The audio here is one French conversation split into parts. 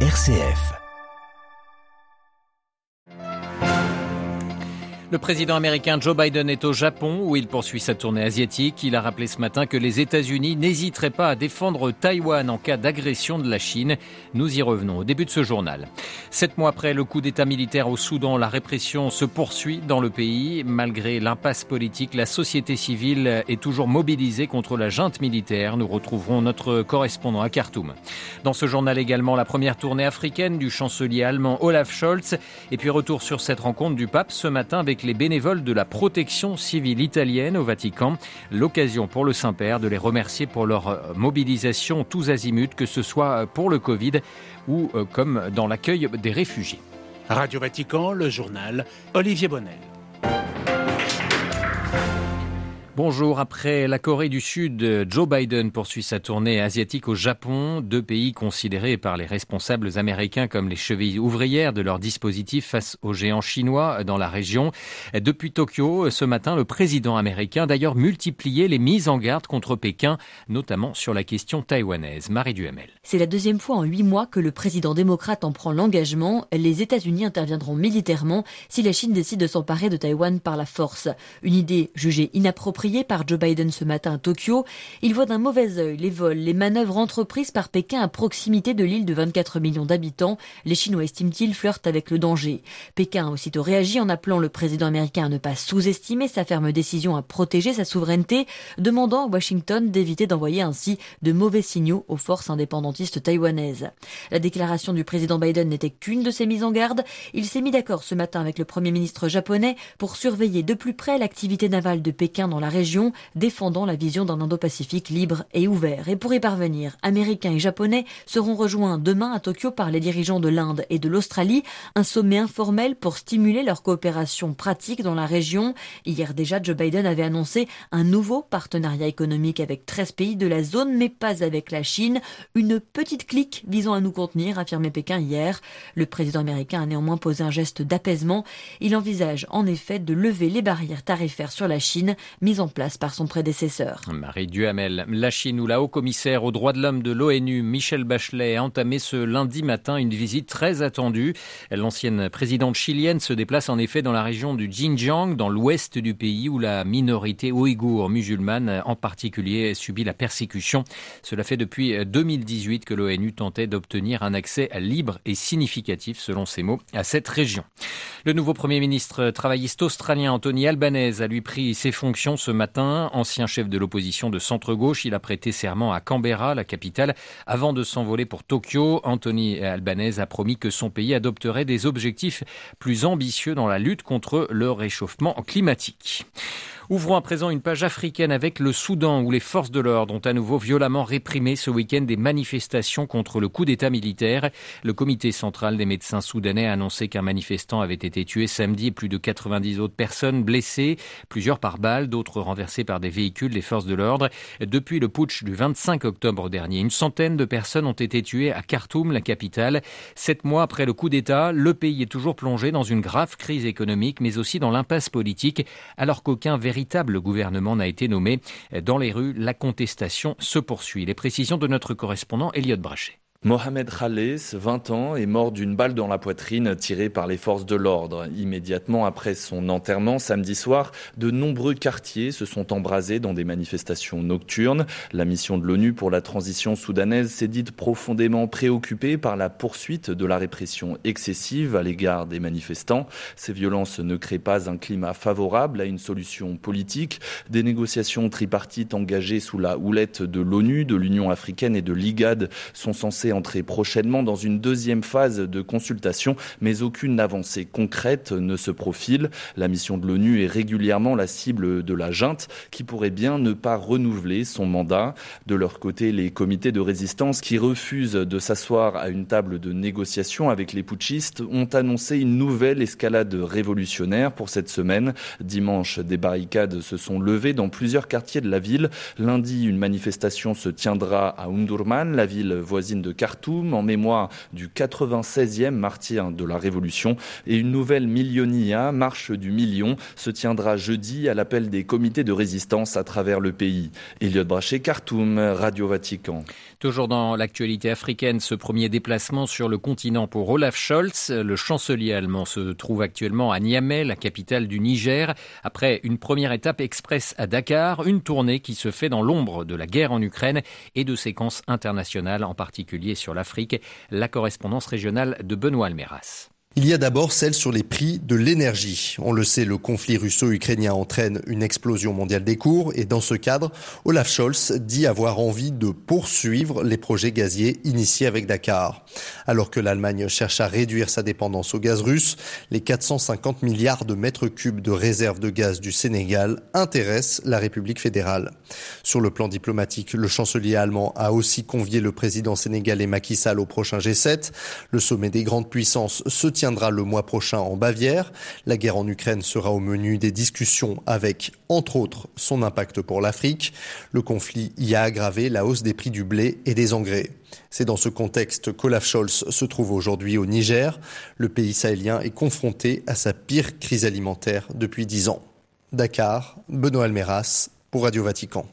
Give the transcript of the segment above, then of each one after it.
RCF. Le président américain Joe Biden est au Japon où il poursuit sa tournée asiatique. Il a rappelé ce matin que les États-Unis n'hésiteraient pas à défendre Taïwan en cas d'agression de la Chine. Nous y revenons au début de ce journal. Sept mois après le coup d'État militaire au Soudan, la répression se poursuit dans le pays. Malgré l'impasse politique, la société civile est toujours mobilisée contre la junte militaire. Nous retrouverons notre correspondant à Khartoum. Dans ce journal également, la première tournée africaine du chancelier allemand Olaf Scholz. Et puis retour sur cette rencontre du pape ce matin les bénévoles de la protection civile italienne au Vatican. L'occasion pour le Saint-Père de les remercier pour leur mobilisation tous azimuts, que ce soit pour le Covid ou euh, comme dans l'accueil des réfugiés. Radio Vatican, le journal Olivier Bonnel. Bonjour. Après la Corée du Sud, Joe Biden poursuit sa tournée asiatique au Japon, deux pays considérés par les responsables américains comme les chevilles ouvrières de leur dispositif face aux géants chinois dans la région. Depuis Tokyo, ce matin, le président américain d'ailleurs multiplié les mises en garde contre Pékin, notamment sur la question taïwanaise. Marie Duhamel. C'est la deuxième fois en huit mois que le président démocrate en prend l'engagement. Les États-Unis interviendront militairement si la Chine décide de s'emparer de Taïwan par la force. Une idée jugée inappropriée par Joe Biden ce matin à Tokyo, il voit d'un mauvais œil les vols, les manœuvres entreprises par Pékin à proximité de l'île de 24 millions d'habitants. Les Chinois, estiment-ils, flirtent avec le danger. Pékin a aussitôt réagi en appelant le président américain à ne pas sous-estimer sa ferme décision à protéger sa souveraineté, demandant à Washington d'éviter d'envoyer ainsi de mauvais signaux aux forces indépendantistes taïwanaises. La déclaration du président Biden n'était qu'une de ces mises en garde. Il s'est mis d'accord ce matin avec le premier ministre japonais pour surveiller de plus près l'activité navale de Pékin dans la région, défendant la vision d'un Indo-Pacifique libre et ouvert. Et pour y parvenir, Américains et Japonais seront rejoints demain à Tokyo par les dirigeants de l'Inde et de l'Australie, un sommet informel pour stimuler leur coopération pratique dans la région. Hier déjà, Joe Biden avait annoncé un nouveau partenariat économique avec 13 pays de la zone, mais pas avec la Chine. Une petite clique visant à nous contenir, affirmait Pékin hier. Le président américain a néanmoins posé un geste d'apaisement. Il envisage en effet de lever les barrières tarifaires sur la Chine mises en place par son prédécesseur. Marie Duhamel, la Chine où la haut-commissaire aux droits de l'homme de l'ONU, Michel Bachelet, a entamé ce lundi matin une visite très attendue. L'ancienne présidente chilienne se déplace en effet dans la région du Xinjiang, dans l'ouest du pays où la minorité ouïghour musulmane en particulier subit la persécution. Cela fait depuis 2018 que l'ONU tentait d'obtenir un accès libre et significatif, selon ses mots, à cette région. Le nouveau Premier ministre travailliste australien Anthony Albanese a lui pris ses fonctions ce matin. Ancien chef de l'opposition de centre-gauche, il a prêté serment à Canberra, la capitale, avant de s'envoler pour Tokyo. Anthony Albanese a promis que son pays adopterait des objectifs plus ambitieux dans la lutte contre le réchauffement climatique. Ouvrons à présent une page africaine avec le Soudan où les forces de l'ordre ont à nouveau violemment réprimé ce week-end des manifestations contre le coup d'État militaire. Le comité central des médecins soudanais a annoncé qu'un manifestant avait été tué samedi et plus de 90 autres personnes blessées, plusieurs par balles, d'autres renversées par des véhicules des forces de l'ordre. Depuis le putsch du 25 octobre dernier, une centaine de personnes ont été tuées à Khartoum, la capitale. Sept mois après le coup d'État, le pays est toujours plongé dans une grave crise économique, mais aussi dans l'impasse politique, alors qu'aucun véritable gouvernement n'a été nommé. Dans les rues, la contestation se poursuit. Les précisions de notre correspondant Elliot Brachet. Mohamed Khalès, 20 ans, est mort d'une balle dans la poitrine tirée par les forces de l'ordre. Immédiatement après son enterrement samedi soir, de nombreux quartiers se sont embrasés dans des manifestations nocturnes. La mission de l'ONU pour la transition soudanaise s'est dite profondément préoccupée par la poursuite de la répression excessive à l'égard des manifestants. Ces violences ne créent pas un climat favorable à une solution politique. Des négociations tripartites engagées sous la houlette de l'ONU, de l'Union africaine et de l'IGAD sont censées entrer prochainement dans une deuxième phase de consultation, mais aucune avancée concrète ne se profile. La mission de l'ONU est régulièrement la cible de la junte qui pourrait bien ne pas renouveler son mandat. De leur côté, les comités de résistance qui refusent de s'asseoir à une table de négociation avec les putschistes ont annoncé une nouvelle escalade révolutionnaire pour cette semaine. Dimanche, des barricades se sont levées dans plusieurs quartiers de la ville. Lundi, une manifestation se tiendra à Undurman, la ville voisine de Khartoum en mémoire du 96e martyr de la Révolution. Et une nouvelle Millionia, marche du million, se tiendra jeudi à l'appel des comités de résistance à travers le pays. Elliot Brachet, Khartoum, Radio Vatican. Toujours dans l'actualité africaine, ce premier déplacement sur le continent pour Olaf Scholz. Le chancelier allemand se trouve actuellement à Niamey, la capitale du Niger, après une première étape express à Dakar, une tournée qui se fait dans l'ombre de la guerre en Ukraine et de séquences internationales, en particulier sur l'Afrique. La correspondance régionale de Benoît Almeras. Il y a d'abord celle sur les prix de l'énergie. On le sait, le conflit russo-ukrainien entraîne une explosion mondiale des cours et dans ce cadre, Olaf Scholz dit avoir envie de poursuivre les projets gaziers initiés avec Dakar. Alors que l'Allemagne cherche à réduire sa dépendance au gaz russe, les 450 milliards de mètres cubes de réserves de gaz du Sénégal intéressent la République fédérale. Sur le plan diplomatique, le chancelier allemand a aussi convié le président sénégalais Macky Sall au prochain G7. Le sommet des grandes puissances se tient tiendra le mois prochain en Bavière. La guerre en Ukraine sera au menu des discussions avec, entre autres, son impact pour l'Afrique. Le conflit y a aggravé la hausse des prix du blé et des engrais. C'est dans ce contexte qu'Olaf Scholz se trouve aujourd'hui au Niger. Le pays sahélien est confronté à sa pire crise alimentaire depuis dix ans. Dakar, Benoît Almeras pour Radio Vatican.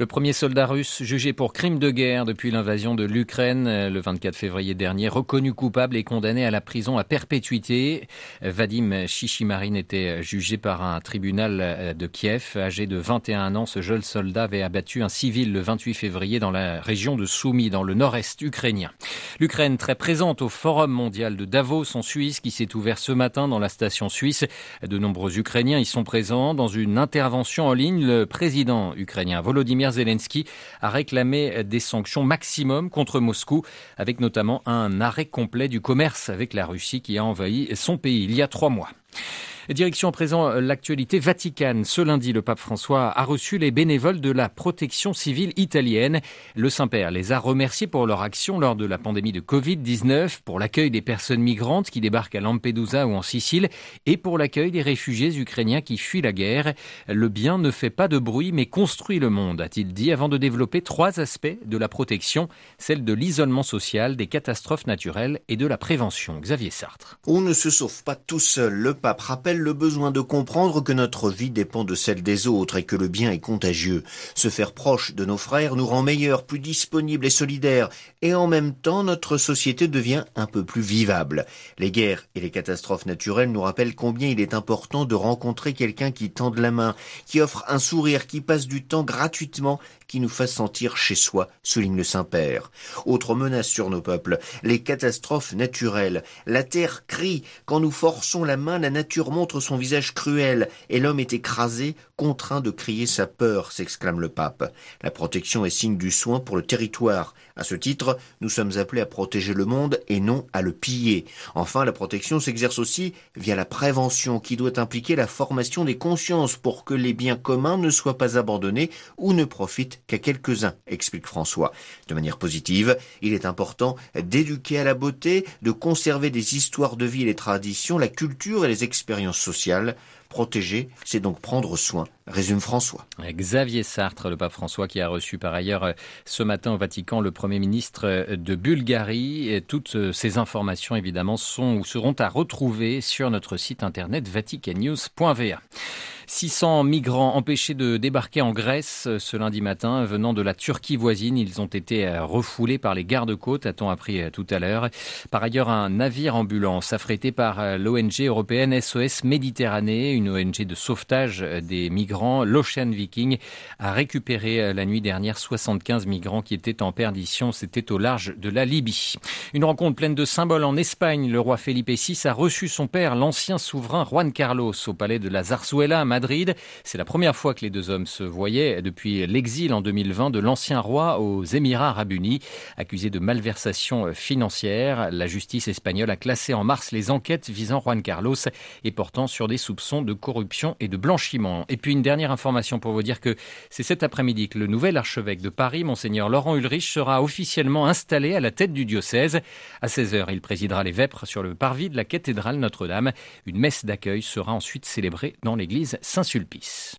Le premier soldat russe jugé pour crime de guerre depuis l'invasion de l'Ukraine euh, le 24 février dernier, reconnu coupable et condamné à la prison à perpétuité. Vadim Shishimarin était jugé par un tribunal euh, de Kiev. Âgé de 21 ans, ce jeune soldat avait abattu un civil le 28 février dans la région de Soumy, dans le nord-est ukrainien. L'Ukraine très présente au Forum mondial de Davos en Suisse qui s'est ouvert ce matin dans la station suisse. De nombreux Ukrainiens y sont présents. Dans une intervention en ligne, le président ukrainien Volodymyr Zelensky a réclamé des sanctions maximum contre Moscou, avec notamment un arrêt complet du commerce avec la Russie qui a envahi son pays il y a trois mois. Direction à présent euh, l'actualité vaticane. Ce lundi, le pape François a reçu les bénévoles de la protection civile italienne. Le Saint-Père les a remerciés pour leur action lors de la pandémie de Covid-19, pour l'accueil des personnes migrantes qui débarquent à Lampedusa ou en Sicile et pour l'accueil des réfugiés ukrainiens qui fuient la guerre. Le bien ne fait pas de bruit mais construit le monde, a-t-il dit, avant de développer trois aspects de la protection, celle de l'isolement social, des catastrophes naturelles et de la prévention. Xavier Sartre. On ne se sauve pas tout seul. Pape rappelle le besoin de comprendre que notre vie dépend de celle des autres et que le bien est contagieux. Se faire proche de nos frères nous rend meilleurs, plus disponibles et solidaires, et en même temps notre société devient un peu plus vivable. Les guerres et les catastrophes naturelles nous rappellent combien il est important de rencontrer quelqu'un qui tende la main, qui offre un sourire, qui passe du temps gratuitement, qui nous fasse sentir chez soi, souligne le Saint-Père. Autre menace sur nos peuples, les catastrophes naturelles. La terre crie, quand nous forçons la main, la nature montre son visage cruel, et l'homme est écrasé, contraint de crier sa peur, s'exclame le pape. La protection est signe du soin pour le territoire. À ce titre, nous sommes appelés à protéger le monde et non à le piller. Enfin, la protection s'exerce aussi via la prévention qui doit impliquer la formation des consciences pour que les biens communs ne soient pas abandonnés ou ne profitent qu'à quelques-uns, explique François. De manière positive, il est important d'éduquer à la beauté, de conserver des histoires de vie et les traditions, la culture et les expériences sociales. Protéger, c'est donc prendre soin, résume François. Xavier Sartre, le pape François, qui a reçu par ailleurs euh, ce matin au Vatican le Premier ministre euh, de Bulgarie. Toutes euh, ces informations, évidemment, sont ou seront à retrouver sur notre site internet vaticannews.va. 600 migrants empêchés de débarquer en Grèce ce lundi matin venant de la Turquie voisine. Ils ont été refoulés par les gardes-côtes, a-t-on appris tout à l'heure. Par ailleurs, un navire ambulance affrété par l'ONG européenne SOS Méditerranée, une ONG de sauvetage des migrants, l'Ocean Viking, a récupéré la nuit dernière 75 migrants qui étaient en perdition. C'était au large de la Libye. Une rencontre pleine de symboles en Espagne. Le roi Felipe VI a reçu son père, l'ancien souverain Juan Carlos, au palais de la Zarzuela Madrid. C'est la première fois que les deux hommes se voyaient depuis l'exil en 2020 de l'ancien roi aux Émirats arabes unis. Accusé de malversation financière, la justice espagnole a classé en mars les enquêtes visant Juan Carlos et portant sur des soupçons de corruption et de blanchiment. Et puis une dernière information pour vous dire que c'est cet après-midi que le nouvel archevêque de Paris, monseigneur Laurent Ulrich, sera officiellement installé à la tête du diocèse. À 16h, il présidera les vêpres sur le parvis de la cathédrale Notre-Dame. Une messe d'accueil sera ensuite célébrée dans l'église Saint-Sulpice.